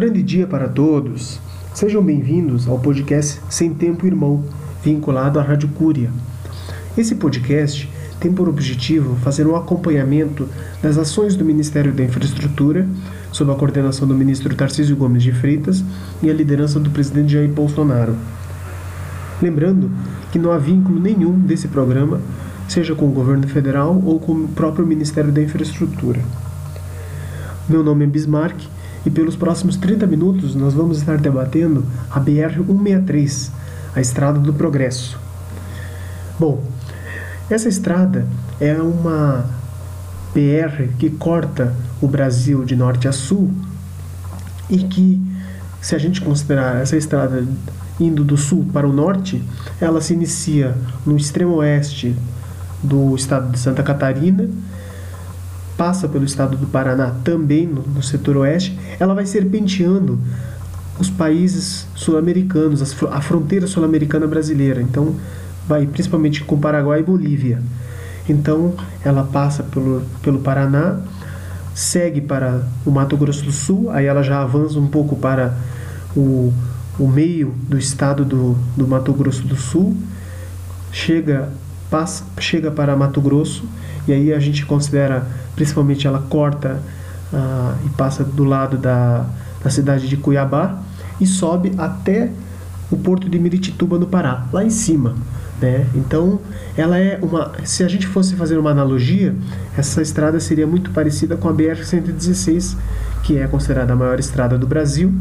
Grande dia para todos. Sejam bem-vindos ao podcast Sem Tempo Irmão, vinculado à Rádio Cúria. Esse podcast tem por objetivo fazer um acompanhamento das ações do Ministério da Infraestrutura, sob a coordenação do ministro Tarcísio Gomes de Freitas e a liderança do presidente Jair Bolsonaro. Lembrando que não há vínculo nenhum desse programa, seja com o governo federal ou com o próprio Ministério da Infraestrutura. Meu nome é Bismarck e pelos próximos 30 minutos nós vamos estar debatendo a BR-163, a Estrada do Progresso. Bom, essa estrada é uma BR que corta o Brasil de norte a sul e que, se a gente considerar essa estrada indo do sul para o norte, ela se inicia no extremo oeste do estado de Santa Catarina passa pelo estado do Paraná, também no, no setor oeste, ela vai serpenteando os países sul-americanos, a fronteira sul-americana brasileira. Então, vai principalmente com Paraguai e Bolívia. Então, ela passa pelo, pelo Paraná, segue para o Mato Grosso do Sul, aí ela já avança um pouco para o, o meio do estado do, do Mato Grosso do Sul, chega, passa, chega para Mato Grosso, e aí a gente considera principalmente ela corta uh, e passa do lado da, da cidade de Cuiabá e sobe até o porto de Miritituba no Pará, lá em cima. Né? Então, ela é uma. Se a gente fosse fazer uma analogia, essa estrada seria muito parecida com a BR-116, que é considerada a maior estrada do Brasil,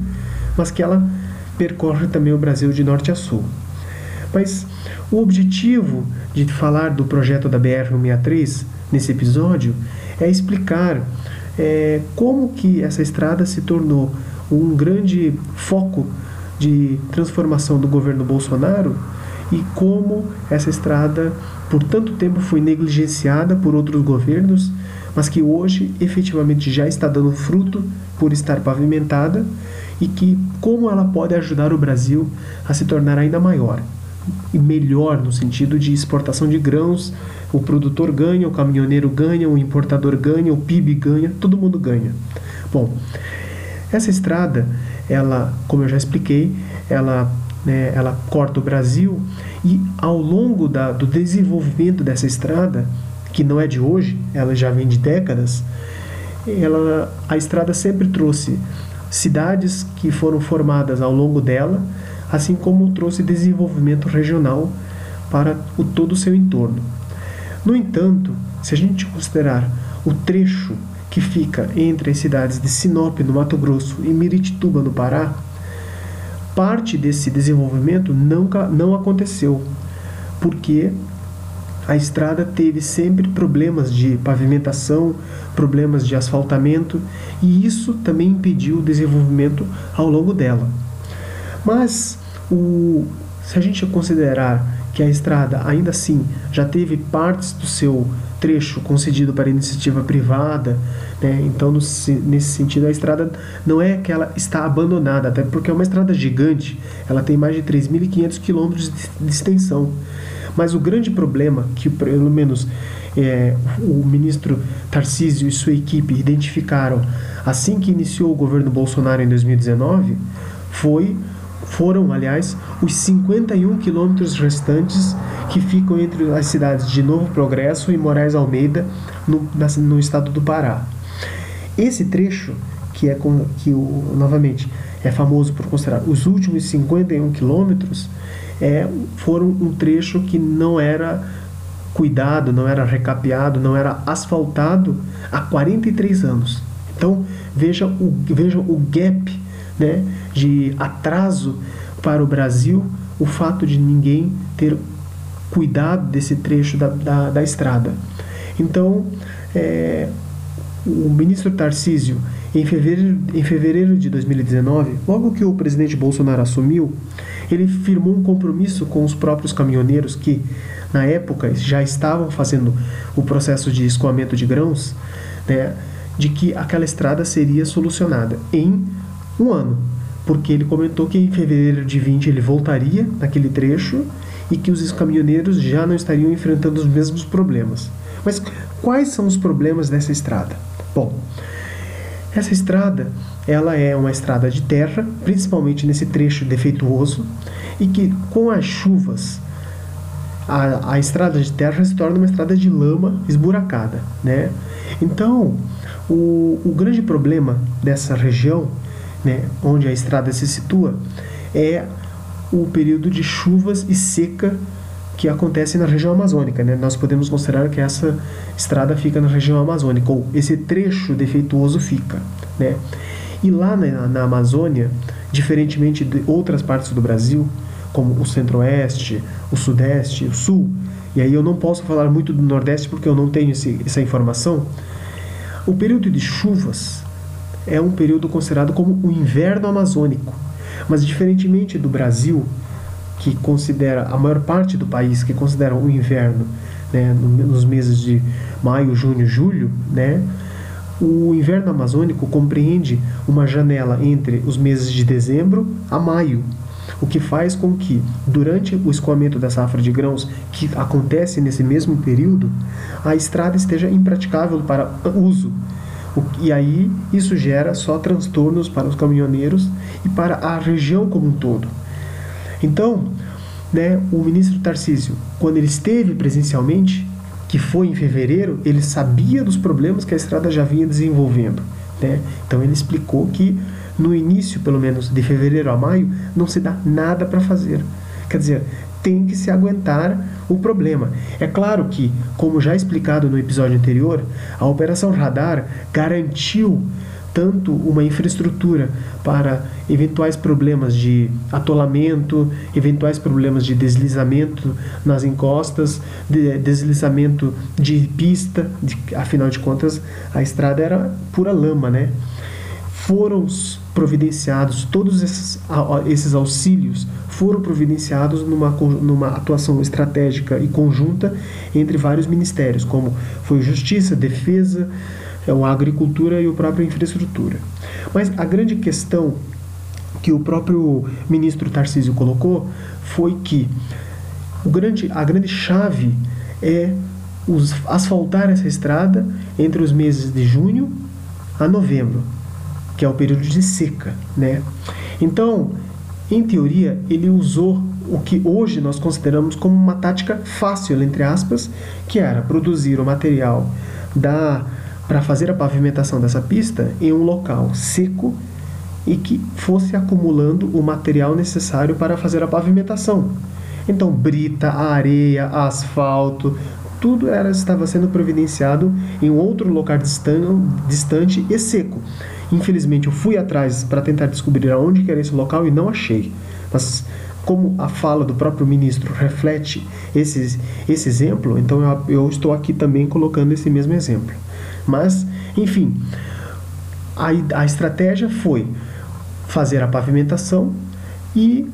mas que ela percorre também o Brasil de norte a sul. Mas o objetivo de falar do projeto da BR-163 nesse episódio é explicar é, como que essa estrada se tornou um grande foco de transformação do governo Bolsonaro e como essa estrada por tanto tempo foi negligenciada por outros governos, mas que hoje efetivamente já está dando fruto por estar pavimentada e que como ela pode ajudar o Brasil a se tornar ainda maior melhor no sentido de exportação de grãos. O produtor ganha, o caminhoneiro ganha, o importador ganha, o PIB ganha, todo mundo ganha. Bom, essa estrada, ela, como eu já expliquei, ela, né, ela corta o Brasil e ao longo da, do desenvolvimento dessa estrada, que não é de hoje, ela já vem de décadas, ela, a estrada sempre trouxe cidades que foram formadas ao longo dela, assim como trouxe desenvolvimento regional para o todo o seu entorno. No entanto, se a gente considerar o trecho que fica entre as cidades de Sinop, no Mato Grosso, e Miritituba, no Pará, parte desse desenvolvimento não, não aconteceu, porque a estrada teve sempre problemas de pavimentação, problemas de asfaltamento, e isso também impediu o desenvolvimento ao longo dela. Mas o, se a gente considerar que a estrada ainda assim já teve partes do seu trecho concedido para iniciativa privada, né? então no, nesse sentido a estrada não é que ela está abandonada, até porque é uma estrada gigante, ela tem mais de 3.500 quilômetros de extensão. Mas o grande problema que pelo menos é, o ministro Tarcísio e sua equipe identificaram assim que iniciou o governo Bolsonaro em 2019 foi foram, aliás, os 51 quilômetros restantes que ficam entre as cidades de Novo Progresso e Moraes Almeida, no, no estado do Pará. Esse trecho, que é que o, novamente é famoso por considerar os últimos 51 quilômetros, é, foram um trecho que não era cuidado, não era recapeado, não era asfaltado há 43 anos. Então veja o, veja o gap né, de atraso para o Brasil o fato de ninguém ter cuidado desse trecho da, da, da estrada. Então, é, o ministro Tarcísio, em fevereiro, em fevereiro de 2019, logo que o presidente Bolsonaro assumiu, ele firmou um compromisso com os próprios caminhoneiros que, na época, já estavam fazendo o processo de escoamento de grãos, né, de que aquela estrada seria solucionada em um ano, porque ele comentou que em fevereiro de 20 ele voltaria naquele trecho e que os caminhoneiros já não estariam enfrentando os mesmos problemas. Mas quais são os problemas dessa estrada? Bom, Essa estrada, ela é uma estrada de terra, principalmente nesse trecho defeituoso, e que com as chuvas a, a estrada de terra se torna uma estrada de lama esburacada, né? Então, o, o grande problema dessa região, né, onde a estrada se situa, é o período de chuvas e seca que acontece na região amazônica. Né? Nós podemos considerar que essa estrada fica na região amazônica, ou esse trecho defeituoso fica. Né? E lá na, na Amazônia, diferentemente de outras partes do Brasil, como o centro-oeste, o sudeste, o sul, e aí eu não posso falar muito do nordeste porque eu não tenho esse, essa informação, o período de chuvas é um período considerado como o inverno amazônico. Mas diferentemente do Brasil, que considera a maior parte do país que considera o inverno né, nos meses de maio, junho, julho, né, o inverno amazônico compreende uma janela entre os meses de dezembro a maio, o que faz com que, durante o escoamento da safra de grãos, que acontece nesse mesmo período, a estrada esteja impraticável para uso. E aí isso gera só transtornos para os caminhoneiros e para a região como um todo. Então, né, o ministro Tarcísio, quando ele esteve presencialmente, que foi em fevereiro, ele sabia dos problemas que a estrada já vinha desenvolvendo. Né? Então ele explicou que no início, pelo menos, de fevereiro a maio, não se dá nada para fazer. Quer dizer, tem que se aguentar o problema. É claro que, como já explicado no episódio anterior, a Operação Radar garantiu tanto uma infraestrutura para eventuais problemas de atolamento, eventuais problemas de deslizamento nas encostas, de deslizamento de pista, de, afinal de contas a estrada era pura lama, né? Foram providenciados todos esses, esses auxílios foram providenciados numa, numa atuação estratégica e conjunta entre vários ministérios, como foi Justiça, Defesa, é a agricultura e o próprio infraestrutura. Mas a grande questão que o próprio ministro Tarcísio colocou foi que o grande, a grande chave é os, asfaltar essa estrada entre os meses de junho a novembro, que é o período de seca, né? Então, em teoria, ele usou o que hoje nós consideramos como uma tática fácil, entre aspas, que era produzir o material da para fazer a pavimentação dessa pista em um local seco e que fosse acumulando o material necessário para fazer a pavimentação. Então, brita, areia, asfalto, tudo era, estava sendo providenciado em outro local distante e seco. Infelizmente, eu fui atrás para tentar descobrir aonde era esse local e não achei. Mas como a fala do próprio ministro reflete esse, esse exemplo, então eu, eu estou aqui também colocando esse mesmo exemplo. Mas, enfim, a, a estratégia foi fazer a pavimentação e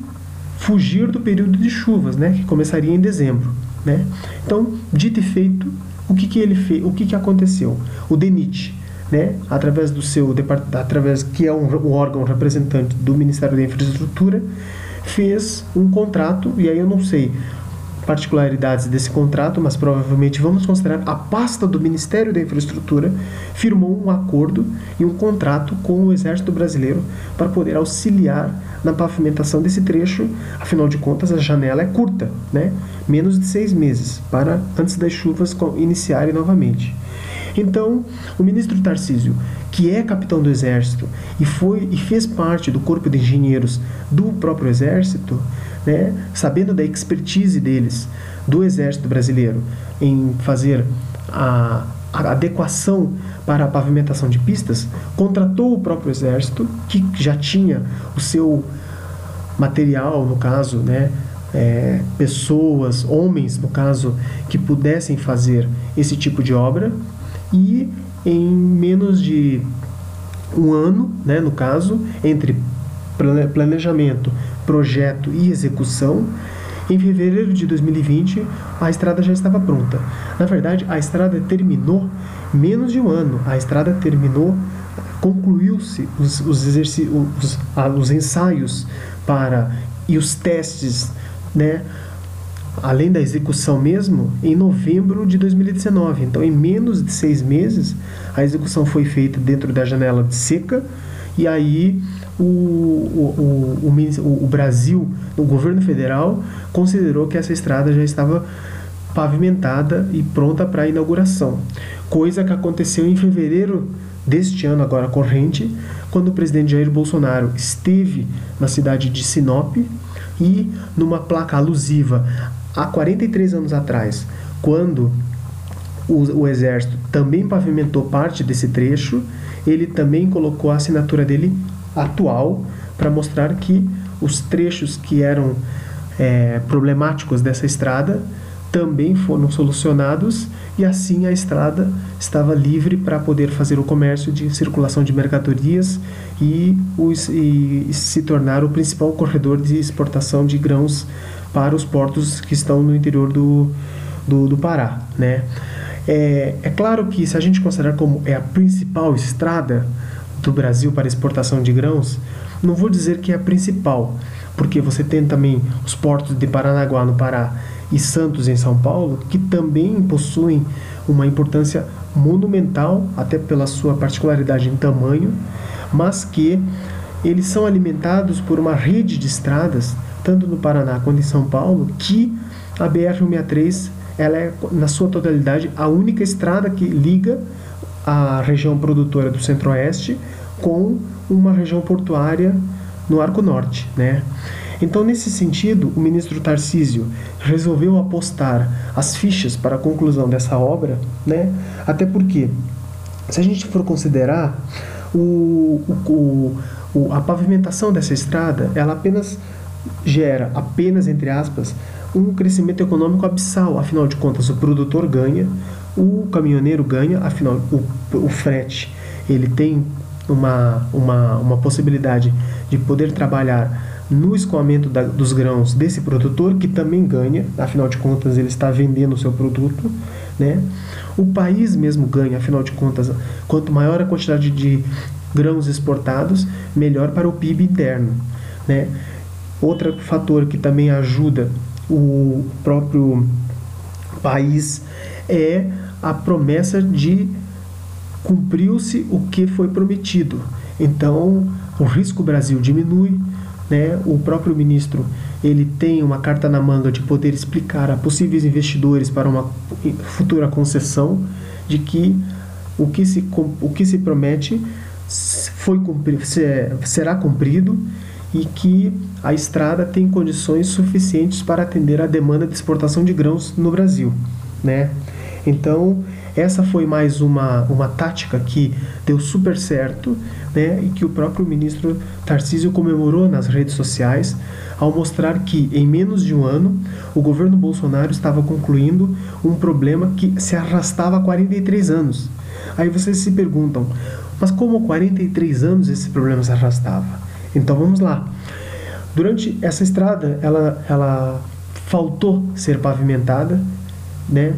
fugir do período de chuvas, né, que começaria em dezembro, né? Então, dito e feito, o que, que ele fez, o que, que aconteceu? O DENIT, né, através do seu através que é um, um órgão representante do Ministério da Infraestrutura, fez um contrato e aí eu não sei particularidades desse contrato, mas provavelmente vamos considerar a pasta do Ministério da Infraestrutura firmou um acordo e um contrato com o Exército Brasileiro para poder auxiliar na pavimentação desse trecho. Afinal de contas, a janela é curta, né? Menos de seis meses para antes das chuvas iniciarem novamente. Então, o ministro Tarcísio, que é capitão do Exército e foi e fez parte do corpo de engenheiros do próprio Exército, né, sabendo da expertise deles, do Exército Brasileiro, em fazer a, a adequação para a pavimentação de pistas, contratou o próprio Exército, que já tinha o seu material, no caso, né, é, pessoas, homens, no caso, que pudessem fazer esse tipo de obra, e em menos de um ano, né, no caso, entre planejamento, projeto e execução, em fevereiro de 2020 a estrada já estava pronta. Na verdade, a estrada terminou menos de um ano. A estrada terminou, concluiu-se os, os, os, os ensaios para e os testes, né? Além da execução mesmo, em novembro de 2019. Então, em menos de seis meses, a execução foi feita dentro da janela de seca e aí o, o, o, o, Brasil, o governo federal, considerou que essa estrada já estava pavimentada e pronta para inauguração, coisa que aconteceu em fevereiro deste ano agora corrente, quando o presidente Jair Bolsonaro esteve na cidade de Sinop e numa placa alusiva há 43 anos atrás, quando o, o exército também pavimentou parte desse trecho, ele também colocou a assinatura dele atual para mostrar que os trechos que eram é, problemáticos dessa estrada também foram solucionados e assim a estrada estava livre para poder fazer o comércio de circulação de mercadorias e, os, e se tornar o principal corredor de exportação de grãos para os portos que estão no interior do, do, do Pará. Né? É, é claro que se a gente considerar como é a principal estrada do Brasil para exportação de grãos, não vou dizer que é a principal, porque você tem também os portos de Paranaguá no Pará e Santos em São Paulo, que também possuem uma importância monumental, até pela sua particularidade em tamanho, mas que eles são alimentados por uma rede de estradas, tanto no Paraná quanto em São Paulo, que a BR-163 ela é, na sua totalidade, a única estrada que liga a região produtora do Centro-Oeste com uma região portuária no Arco Norte, né? Então, nesse sentido, o ministro Tarcísio resolveu apostar as fichas para a conclusão dessa obra, né? Até porque, se a gente for considerar o, o, o, a pavimentação dessa estrada, ela apenas gera, apenas entre aspas, um crescimento econômico abissal. Afinal de contas, o produtor ganha, o caminhoneiro ganha, afinal, o, o frete ele tem uma, uma, uma possibilidade de poder trabalhar no escoamento da, dos grãos desse produtor, que também ganha, afinal de contas ele está vendendo o seu produto, né? O país mesmo ganha, afinal de contas, quanto maior a quantidade de grãos exportados, melhor para o PIB interno, né? Outro fator que também ajuda o próprio país é a promessa de cumpriu-se o que foi prometido. Então, o risco Brasil diminui, né? O próprio ministro ele tem uma carta na manga de poder explicar a possíveis investidores para uma futura concessão de que o que se, o que se promete foi será cumprido e que a estrada tem condições suficientes para atender a demanda de exportação de grãos no Brasil, né? Então, essa foi mais uma, uma tática que deu super certo né, e que o próprio ministro Tarcísio comemorou nas redes sociais ao mostrar que, em menos de um ano, o governo Bolsonaro estava concluindo um problema que se arrastava há 43 anos. Aí vocês se perguntam, mas como 43 anos esse problema se arrastava? Então vamos lá. Durante essa estrada, ela, ela faltou ser pavimentada, né?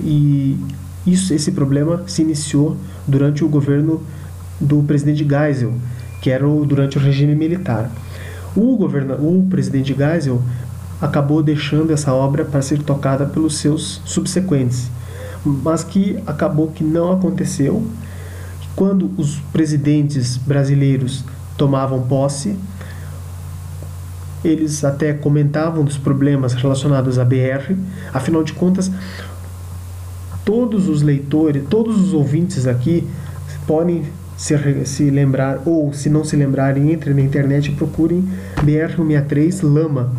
E isso, esse problema se iniciou durante o governo do presidente Geisel, que era o, durante o regime militar. O, governo, o presidente Geisel acabou deixando essa obra para ser tocada pelos seus subsequentes, mas que acabou que não aconteceu. Quando os presidentes brasileiros tomavam posse, eles até comentavam dos problemas relacionados à BR, afinal de contas, todos os leitores, todos os ouvintes aqui podem se, se lembrar, ou se não se lembrarem, entrem na internet e procurem BR-163 Lama.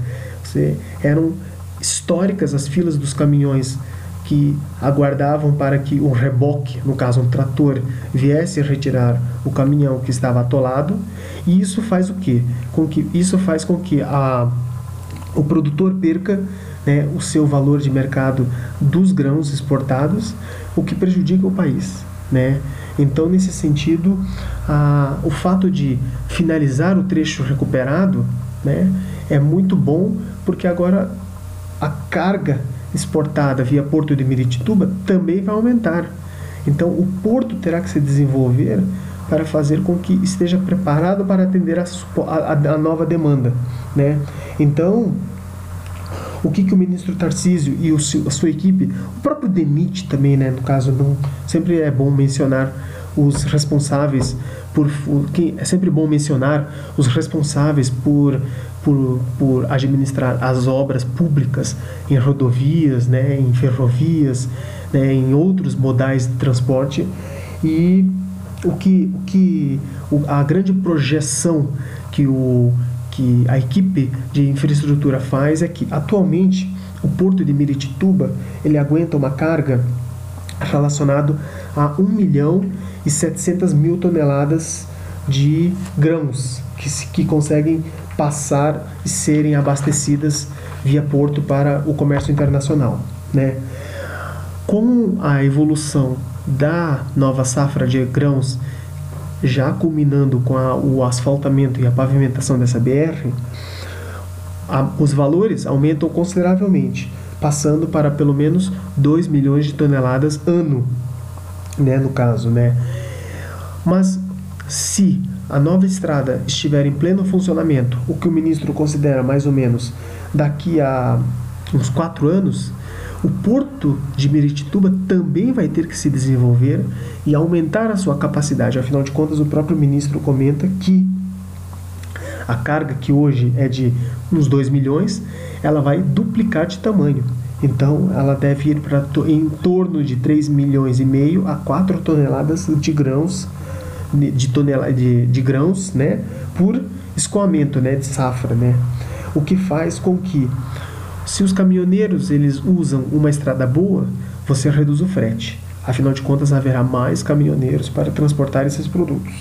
Eram históricas as filas dos caminhões que aguardavam para que um reboque, no caso um trator, viesse retirar o caminhão que estava atolado. E isso faz o quê? Com que isso faz com que a, o produtor perca né, o seu valor de mercado dos grãos exportados, o que prejudica o país. Né? Então, nesse sentido, a, o fato de finalizar o trecho recuperado né, é muito bom, porque agora a carga exportada via Porto de Miritituba também vai aumentar. Então, o porto terá que se desenvolver para fazer com que esteja preparado para atender a, a, a nova demanda. Né? Então, o que, que o ministro Tarcísio e o, a sua equipe, o próprio DENIT também, né, no caso, não, sempre é bom mencionar os responsáveis por, que é sempre bom mencionar os responsáveis por, por, por administrar as obras públicas em rodovias, né, em ferrovias, né, em outros modais de transporte. E o que, o que a grande projeção que, o, que a equipe de infraestrutura faz é que atualmente o porto de Miritituba ele aguenta uma carga relacionado a 1 milhão e 700 mil toneladas de grãos que, que conseguem passar e serem abastecidas via porto para o comércio internacional. Né? Com a evolução da nova safra de grãos já culminando com a, o asfaltamento e a pavimentação dessa BR, a, os valores aumentam consideravelmente, passando para pelo menos 2 milhões de toneladas ano, né, no caso, né? Mas se a nova estrada estiver em pleno funcionamento, o que o ministro considera mais ou menos daqui a uns quatro anos, o porto de Miritituba também vai ter que se desenvolver e aumentar a sua capacidade. Afinal de contas, o próprio ministro comenta que a carga que hoje é de uns 2 milhões, ela vai duplicar de tamanho. Então, ela deve ir para em torno de 3 milhões e meio a 4 toneladas de grãos de, tonela, de, de grãos né, por escoamento né, de safra. Né? O que faz com que, se os caminhoneiros eles usam uma estrada boa, você reduz o frete. Afinal de contas, haverá mais caminhoneiros para transportar esses produtos.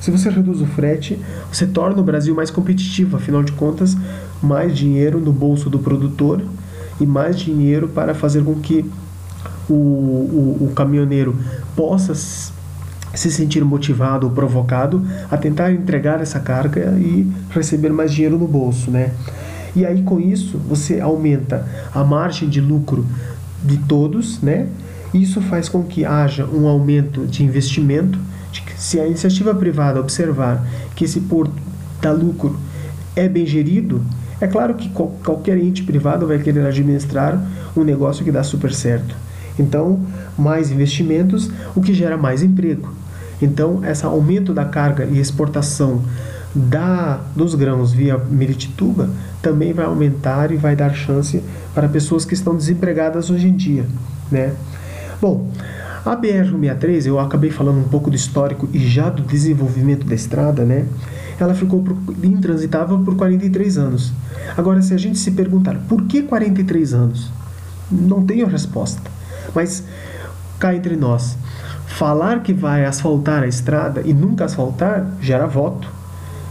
Se você reduz o frete, você torna o Brasil mais competitivo. Afinal de contas, mais dinheiro no bolso do produtor e mais dinheiro para fazer com que o, o, o caminhoneiro possa se sentir motivado ou provocado a tentar entregar essa carga e receber mais dinheiro no bolso, né? E aí com isso você aumenta a margem de lucro de todos, né? Isso faz com que haja um aumento de investimento. Se a iniciativa privada observar que esse porto dá lucro é bem gerido, é claro que qualquer ente privado vai querer administrar um negócio que dá super certo. Então, mais investimentos, o que gera mais emprego. Então, esse aumento da carga e exportação da, dos grãos via Miritituba também vai aumentar e vai dar chance para pessoas que estão desempregadas hoje em dia. Né? Bom, a BR-163, eu acabei falando um pouco do histórico e já do desenvolvimento da estrada, né? Ela ficou intransitável por 43 anos. Agora, se a gente se perguntar por que 43 anos, não tenho resposta. Mas cá entre nós, falar que vai asfaltar a estrada e nunca asfaltar gera voto.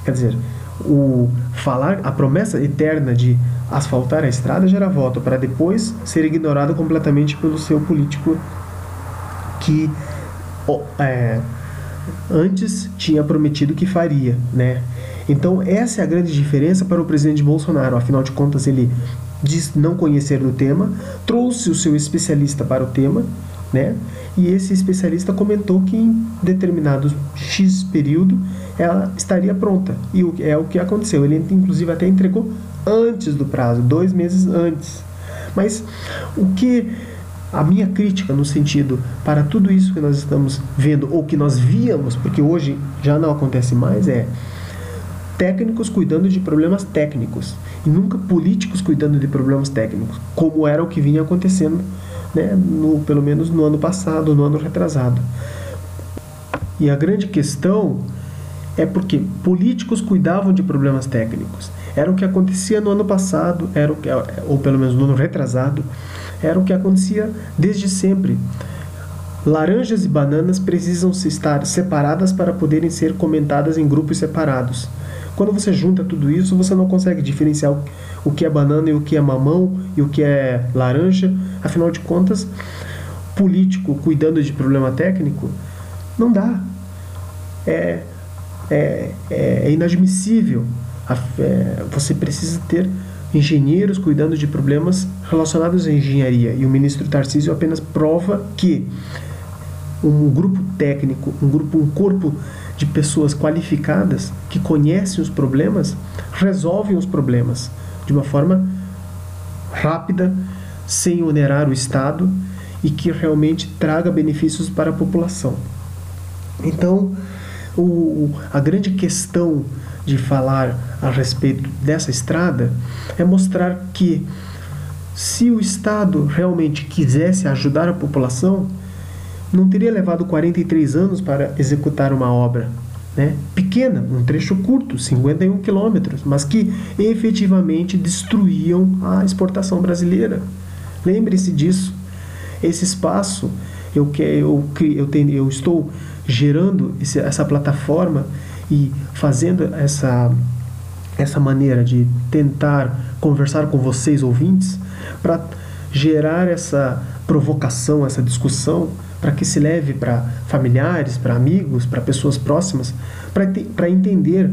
Quer dizer, o falar a promessa eterna de asfaltar a estrada gera voto para depois ser ignorado completamente pelo seu político que é, antes tinha prometido que faria, né? Então essa é a grande diferença para o presidente Bolsonaro. Afinal de contas, ele diz não conhecer do tema, trouxe o seu especialista para o tema, né? E esse especialista comentou que em determinado X período ela estaria pronta. E é o que aconteceu. Ele inclusive até entregou antes do prazo, dois meses antes. Mas o que a minha crítica no sentido para tudo isso que nós estamos vendo ou que nós víamos, porque hoje já não acontece mais, é técnicos cuidando de problemas técnicos e nunca políticos cuidando de problemas técnicos, como era o que vinha acontecendo, né, no, pelo menos no ano passado, no ano retrasado. E a grande questão é porque políticos cuidavam de problemas técnicos. Era o que acontecia no ano passado, era o que, ou pelo menos no ano retrasado, era o que acontecia desde sempre. Laranjas e bananas precisam estar separadas para poderem ser comentadas em grupos separados. Quando você junta tudo isso, você não consegue diferenciar o que é banana e o que é mamão e o que é laranja. Afinal de contas, político cuidando de problema técnico, não dá. É, é, é inadmissível. É, você precisa ter engenheiros cuidando de problemas relacionados à engenharia. E o ministro Tarcísio apenas prova que um grupo técnico, um grupo, um corpo de pessoas qualificadas que conhecem os problemas, resolvem os problemas de uma forma rápida, sem onerar o Estado e que realmente traga benefícios para a população. Então, o, a grande questão de falar a respeito dessa estrada é mostrar que se o Estado realmente quisesse ajudar a população, não teria levado 43 anos para executar uma obra né, pequena, um trecho curto, 51 quilômetros, mas que efetivamente destruíam a exportação brasileira. Lembre-se disso. Esse espaço, eu, eu, eu, tenho, eu estou gerando esse, essa plataforma e fazendo essa, essa maneira de tentar conversar com vocês, ouvintes, para gerar essa provocação, essa discussão, para que se leve para familiares, para amigos, para pessoas próximas, para entender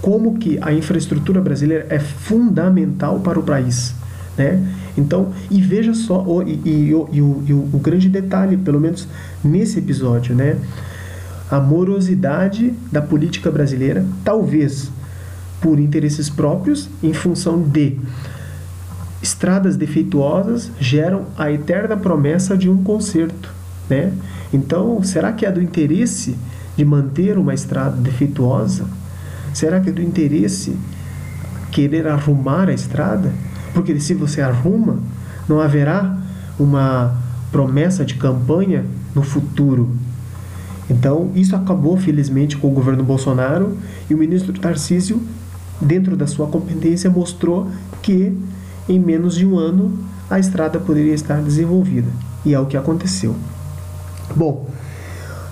como que a infraestrutura brasileira é fundamental para o país. Né? Então, e veja só, o, e, e, e, o, e o, o grande detalhe, pelo menos nesse episódio, né? A morosidade da política brasileira, talvez por interesses próprios, em função de estradas defeituosas geram a eterna promessa de um conserto. Né? Então, será que é do interesse de manter uma estrada defeituosa? Será que é do interesse querer arrumar a estrada? Porque se você arruma, não haverá uma promessa de campanha no futuro então, isso acabou, felizmente, com o governo Bolsonaro e o ministro Tarcísio, dentro da sua competência, mostrou que em menos de um ano a estrada poderia estar desenvolvida. E é o que aconteceu. Bom,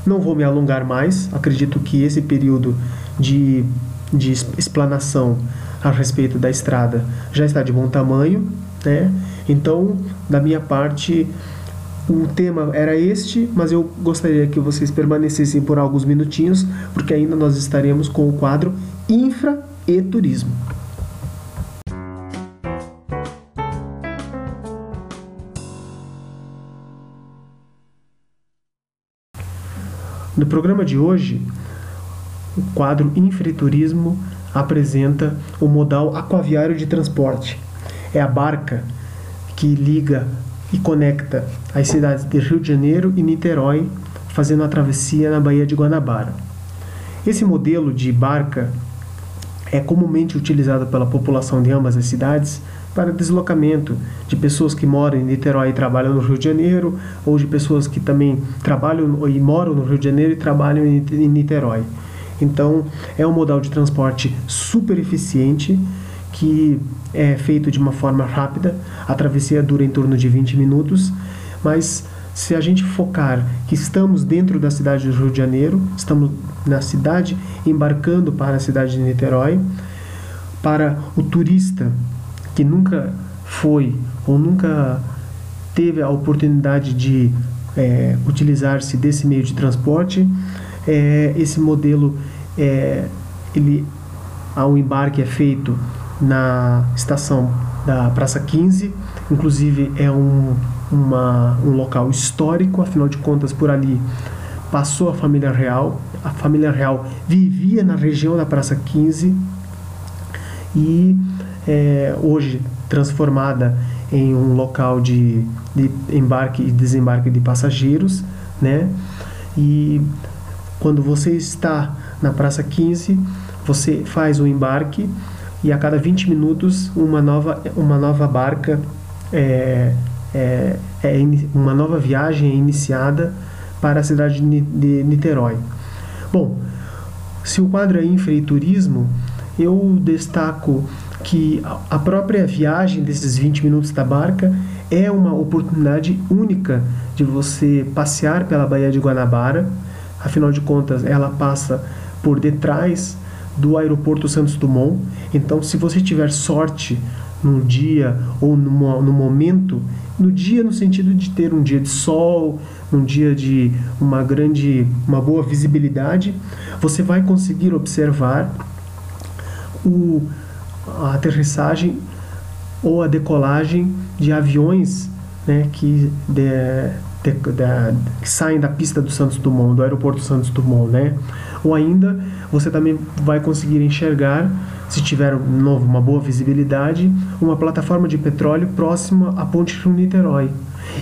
não vou me alongar mais, acredito que esse período de, de explanação a respeito da estrada já está de bom tamanho, né? Então, da minha parte, o tema era este, mas eu gostaria que vocês permanecessem por alguns minutinhos, porque ainda nós estaremos com o quadro Infra e Turismo. No programa de hoje, o quadro Infraturismo apresenta o modal aquaviário de transporte. É a barca que liga e conecta as cidades de Rio de Janeiro e Niterói, fazendo a travessia na Baía de Guanabara. Esse modelo de barca é comumente utilizado pela população de ambas as cidades para deslocamento de pessoas que moram em Niterói e trabalham no Rio de Janeiro, ou de pessoas que também trabalham e moram no Rio de Janeiro e trabalham em Niterói. Então, é um modal de transporte super eficiente que é feito de uma forma rápida. A travessia dura em torno de 20 minutos, mas se a gente focar que estamos dentro da cidade do Rio de Janeiro, estamos na cidade embarcando para a cidade de Niterói, para o turista que nunca foi ou nunca teve a oportunidade de é, utilizar-se desse meio de transporte, é, esse modelo é, ele ao embarque é feito na estação da Praça 15. Inclusive é um, uma, um local histórico, afinal de contas, por ali passou a família real. A família real vivia na região da Praça 15 e é, hoje transformada em um local de, de embarque e desembarque de passageiros, né? E quando você está na Praça 15, você faz o embarque e a cada 20 minutos uma nova, uma nova barca, é, é, é uma nova viagem é iniciada para a cidade de Niterói. Bom, se o quadro é infraturismo, eu destaco que a própria viagem desses 20 minutos da barca é uma oportunidade única de você passear pela Baía de Guanabara. Afinal de contas, ela passa por detrás do aeroporto Santos Dumont. Então, se você tiver sorte num dia ou no, no momento, no dia no sentido de ter um dia de sol, um dia de uma grande, uma boa visibilidade, você vai conseguir observar o, a aterrissagem ou a decolagem de aviões né, que de, de, da, que saem da pista do Santos Dumont, do aeroporto Santos Dumont, né? Ou ainda você também vai conseguir enxergar, se tiver novo uma boa visibilidade, uma plataforma de petróleo próxima à Ponte Rio-Niterói.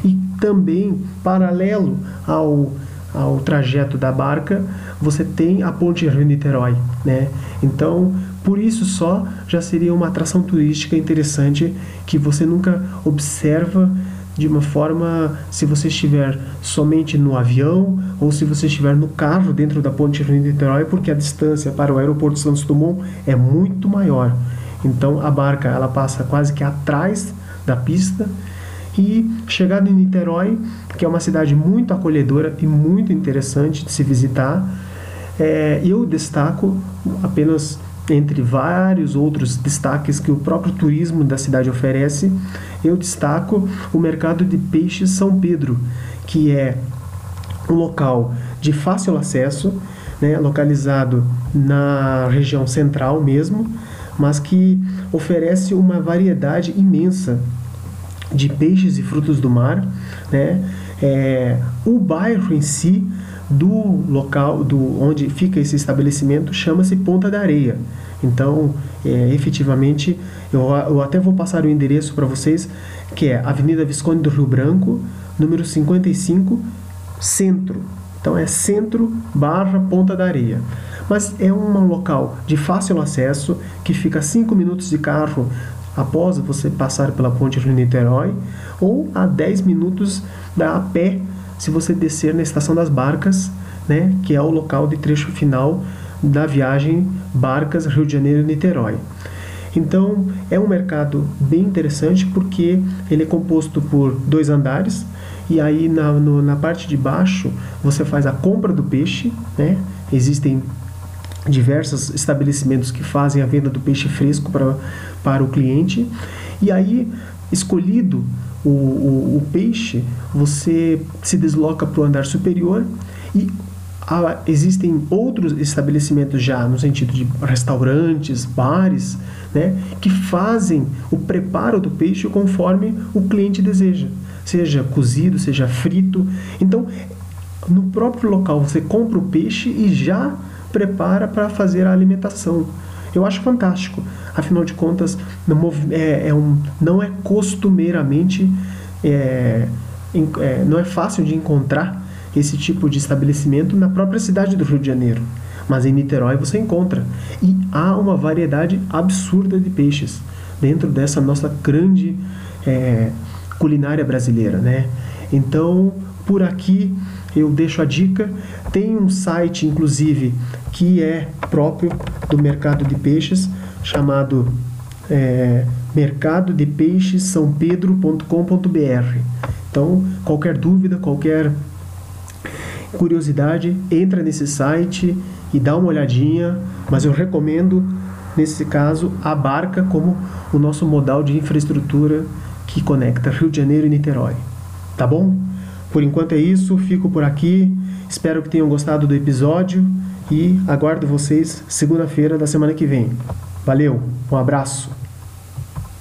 E também paralelo ao ao trajeto da barca, você tem a Ponte Rio-Niterói, né? Então, por isso só já seria uma atração turística interessante que você nunca observa de uma forma se você estiver somente no avião ou se você estiver no carro dentro da ponte Rio-Niterói, porque a distância para o aeroporto Santos Dumont é muito maior. Então a barca ela passa quase que atrás da pista e chegando em Niterói, que é uma cidade muito acolhedora e muito interessante de se visitar, é, eu destaco apenas entre vários outros destaques que o próprio turismo da cidade oferece, eu destaco o mercado de peixes São Pedro, que é um local de fácil acesso, né, localizado na região central mesmo, mas que oferece uma variedade imensa de peixes e frutos do mar. Né? É, o bairro em si do local do onde fica esse estabelecimento chama-se Ponta da Areia. Então, é, efetivamente, eu, eu até vou passar o endereço para vocês, que é Avenida Visconde do Rio Branco, número 55, Centro. Então é Centro barra Ponta da Areia. Mas é um local de fácil acesso, que fica a 5 minutos de carro após você passar pela ponte Rio Niterói, ou a 10 minutos da a pé se você descer na estação das barcas, né, que é o local de trecho final da viagem Barcas Rio de Janeiro Niterói. Então é um mercado bem interessante porque ele é composto por dois andares e aí na, no, na parte de baixo você faz a compra do peixe, né? Existem diversos estabelecimentos que fazem a venda do peixe fresco para, para o cliente e aí escolhido o, o, o peixe você se desloca para o andar superior e há, existem outros estabelecimentos já no sentido de restaurantes, bares, né, que fazem o preparo do peixe conforme o cliente deseja, seja cozido, seja frito. Então, no próprio local você compra o peixe e já prepara para fazer a alimentação. Eu acho fantástico. Afinal de contas, não é, é um, não é costumeiramente, é, é, não é fácil de encontrar esse tipo de estabelecimento na própria cidade do Rio de Janeiro. Mas em Niterói você encontra. E há uma variedade absurda de peixes dentro dessa nossa grande é, culinária brasileira. Né? Então, por aqui eu deixo a dica. Tem um site, inclusive, que é próprio do mercado de peixes, chamado é, mercado de peixes são pedro.com.br. Então, qualquer dúvida, qualquer curiosidade, entra nesse site e dá uma olhadinha, mas eu recomendo, nesse caso, a barca como o nosso modal de infraestrutura que conecta Rio de Janeiro e Niterói. Tá bom? Por enquanto é isso, fico por aqui. Espero que tenham gostado do episódio e aguardo vocês segunda-feira da semana que vem. Valeu, um abraço.